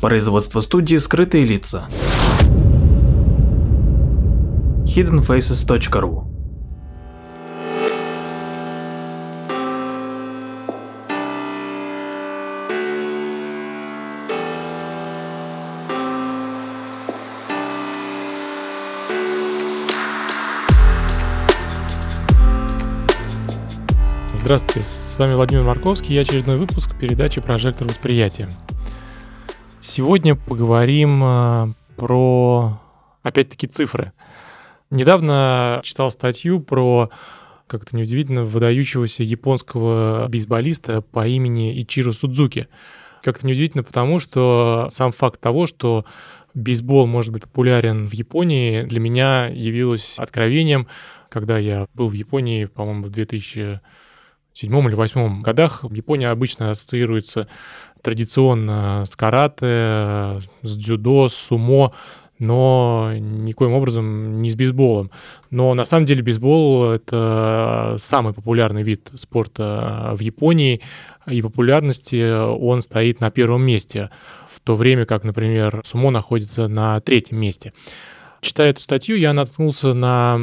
Производство студии «Скрытые лица». hiddenfaces.ru Здравствуйте, с вами Владимир Марковский и очередной выпуск передачи «Прожектор восприятия». Сегодня поговорим э, про, опять-таки, цифры. Недавно читал статью про, как это неудивительно, выдающегося японского бейсболиста по имени Ичиро Судзуки. Как-то неудивительно, потому что сам факт того, что бейсбол может быть популярен в Японии, для меня явилось откровением, когда я был в Японии, по-моему, в 2000 седьмом или восьмом годах Япония обычно ассоциируется традиционно с карате, с дзюдо, с сумо, но никоим образом не с бейсболом. Но на самом деле бейсбол — это самый популярный вид спорта в Японии, и популярности он стоит на первом месте, в то время как, например, сумо находится на третьем месте. Читая эту статью, я наткнулся на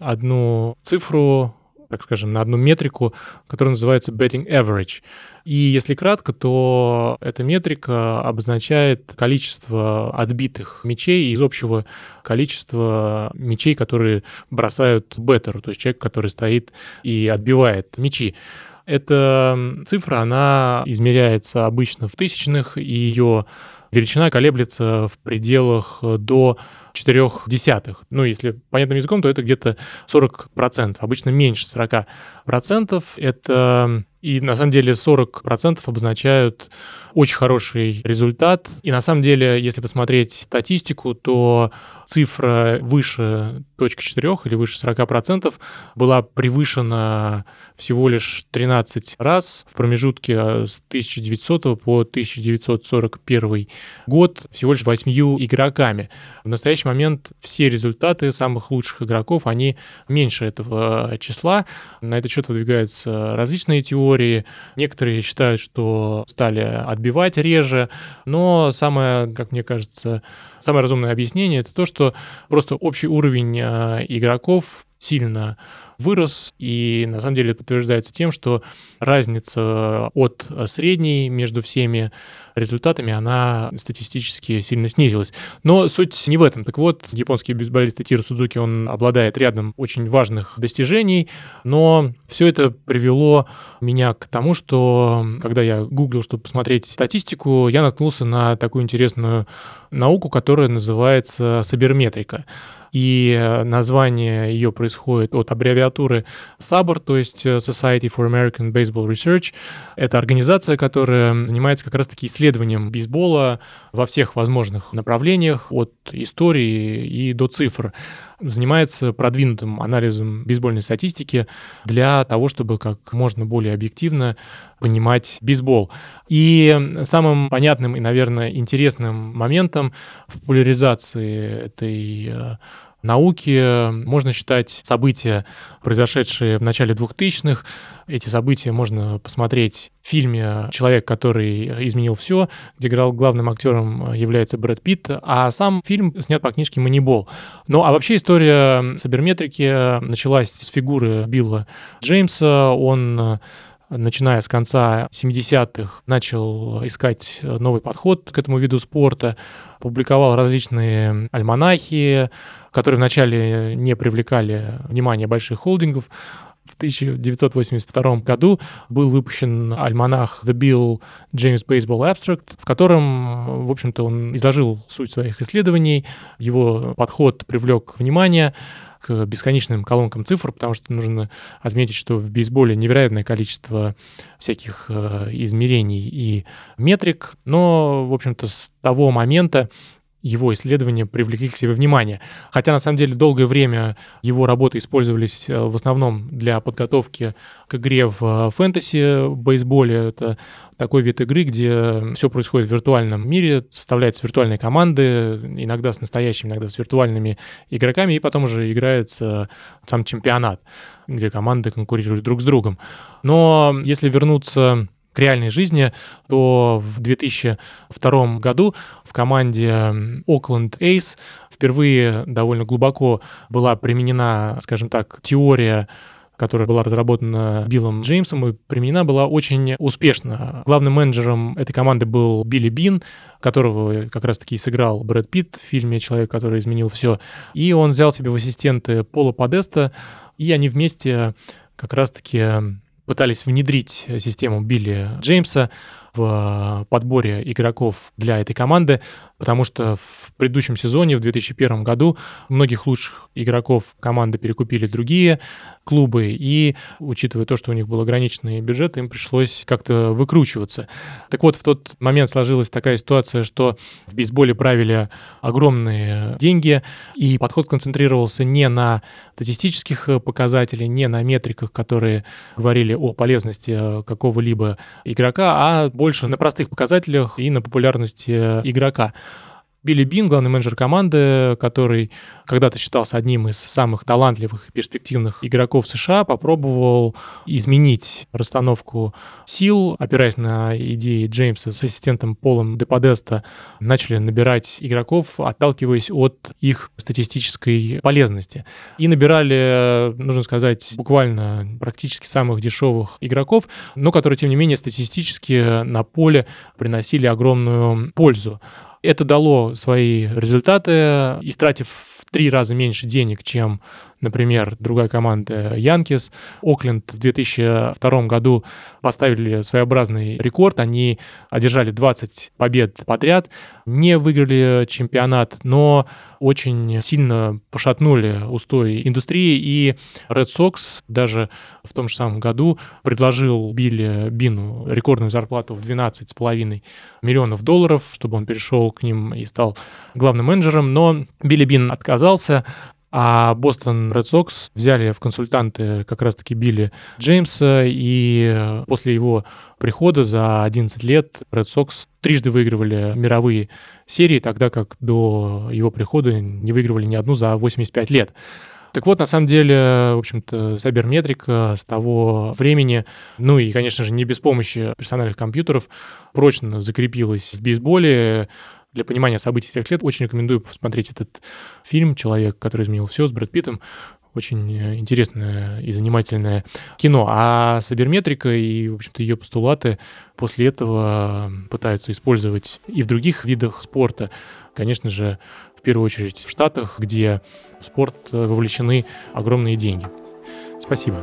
одну цифру, так скажем, на одну метрику, которая называется betting average. И если кратко, то эта метрика обозначает количество отбитых мячей из общего количества мячей, которые бросают беттеру, то есть человек, который стоит и отбивает мячи. Эта цифра, она измеряется обычно в тысячных, и ее величина колеблется в пределах до 4 десятых. Ну, если понятным языком, то это где-то 40%, обычно меньше 40%. Это и на самом деле 40% обозначают очень хороший результат. И на самом деле, если посмотреть статистику, то цифра выше точки 4 или выше 40% была превышена всего лишь 13 раз в промежутке с 1900 по 1941 год всего лишь 8 игроками. В настоящий момент все результаты самых лучших игроков, они меньше этого числа. На этот счет выдвигаются различные теории. Некоторые считают, что стали отбивать реже, но самое, как мне кажется, самое разумное объяснение это то, что просто общий уровень э, игроков сильно вырос, и на самом деле подтверждается тем, что разница от средней между всеми результатами, она статистически сильно снизилась. Но суть не в этом. Так вот, японский бейсболист Тиро Судзуки, он обладает рядом очень важных достижений, но все это привело меня к тому, что когда я гуглил, чтобы посмотреть статистику, я наткнулся на такую интересную науку, которая называется саберметрика и э, название ее происходит от аббревиатуры SABR, то есть э, Society for American Baseball Research. Это организация, которая занимается как раз-таки исследованием бейсбола во всех возможных направлениях, от истории и до цифр занимается продвинутым анализом бейсбольной статистики для того, чтобы как можно более объективно понимать бейсбол. И самым понятным и, наверное, интересным моментом в популяризации этой э, науки можно считать события, произошедшие в начале 2000-х. Эти события можно посмотреть в фильме «Человек, который изменил все», где играл главным актером является Брэд Питт, а сам фильм снят по книжке «Манибол». Ну, а вообще история саберметрики началась с фигуры Билла Джеймса. Он начиная с конца 70-х, начал искать новый подход к этому виду спорта, публиковал различные альманахи, которые вначале не привлекали внимания больших холдингов, в 1982 году был выпущен альманах The Bill James Baseball Abstract, в котором, в общем-то, он изложил суть своих исследований, его подход привлек внимание, к бесконечным колонкам цифр, потому что нужно отметить, что в бейсболе невероятное количество всяких э, измерений и метрик, но, в общем-то, с того момента, его исследования привлекли к себе внимание. Хотя, на самом деле, долгое время его работы использовались э, в основном для подготовки к игре в э, фэнтези бейсболе. Это такой вид игры, где все происходит в виртуальном мире, составляются виртуальные команды, иногда с настоящими, иногда с виртуальными игроками, и потом уже играется сам чемпионат, где команды конкурируют друг с другом. Но если вернуться к реальной жизни, то в 2002 году в команде Oakland Ace впервые довольно глубоко была применена, скажем так, теория которая была разработана Биллом Джеймсом и применена была очень успешно. Главным менеджером этой команды был Билли Бин, которого как раз-таки сыграл Брэд Питт в фильме «Человек, который изменил все». И он взял себе в ассистенты Пола Подеста, и они вместе как раз-таки пытались внедрить систему Билли Джеймса в подборе игроков для этой команды, потому что в предыдущем сезоне, в 2001 году, многих лучших игроков команды перекупили другие клубы, и, учитывая то, что у них был ограниченный бюджет, им пришлось как-то выкручиваться. Так вот, в тот момент сложилась такая ситуация, что в бейсболе правили огромные деньги, и подход концентрировался не на статистических показателях, не на метриках, которые говорили о полезности какого-либо игрока, а больше на простых показателях и на популярности игрока. Билли Бин, главный менеджер команды, который когда-то считался одним из самых талантливых и перспективных игроков США, попробовал изменить расстановку сил, опираясь на идеи Джеймса с ассистентом Полом Деподеста, начали набирать игроков, отталкиваясь от их статистической полезности. И набирали, нужно сказать, буквально практически самых дешевых игроков, но которые, тем не менее, статистически на поле приносили огромную пользу. Это дало свои результаты, истратив в три раза меньше денег, чем Например, другая команда Янкис. Окленд в 2002 году поставили своеобразный рекорд. Они одержали 20 побед подряд, не выиграли чемпионат, но очень сильно пошатнули устои индустрии. И Red Sox даже в том же самом году предложил Билли Бину рекордную зарплату в 12,5 миллионов долларов, чтобы он перешел к ним и стал главным менеджером. Но Билли Бин отказался, а Бостон Ред Сокс взяли в консультанты как раз-таки Билли Джеймса, и после его прихода за 11 лет Ред Сокс трижды выигрывали мировые серии, тогда как до его прихода не выигрывали ни одну за 85 лет. Так вот, на самом деле, в общем-то, сайберметрика с того времени, ну и, конечно же, не без помощи персональных компьютеров, прочно закрепилась в бейсболе для понимания событий тех лет очень рекомендую посмотреть этот фильм «Человек, который изменил все» с Брэд Питтом. Очень э, интересное и занимательное кино. А саберметрика и, в общем-то, ее постулаты после этого пытаются использовать и в других видах спорта. Конечно же, в первую очередь в Штатах, где в спорт вовлечены огромные деньги. Спасибо.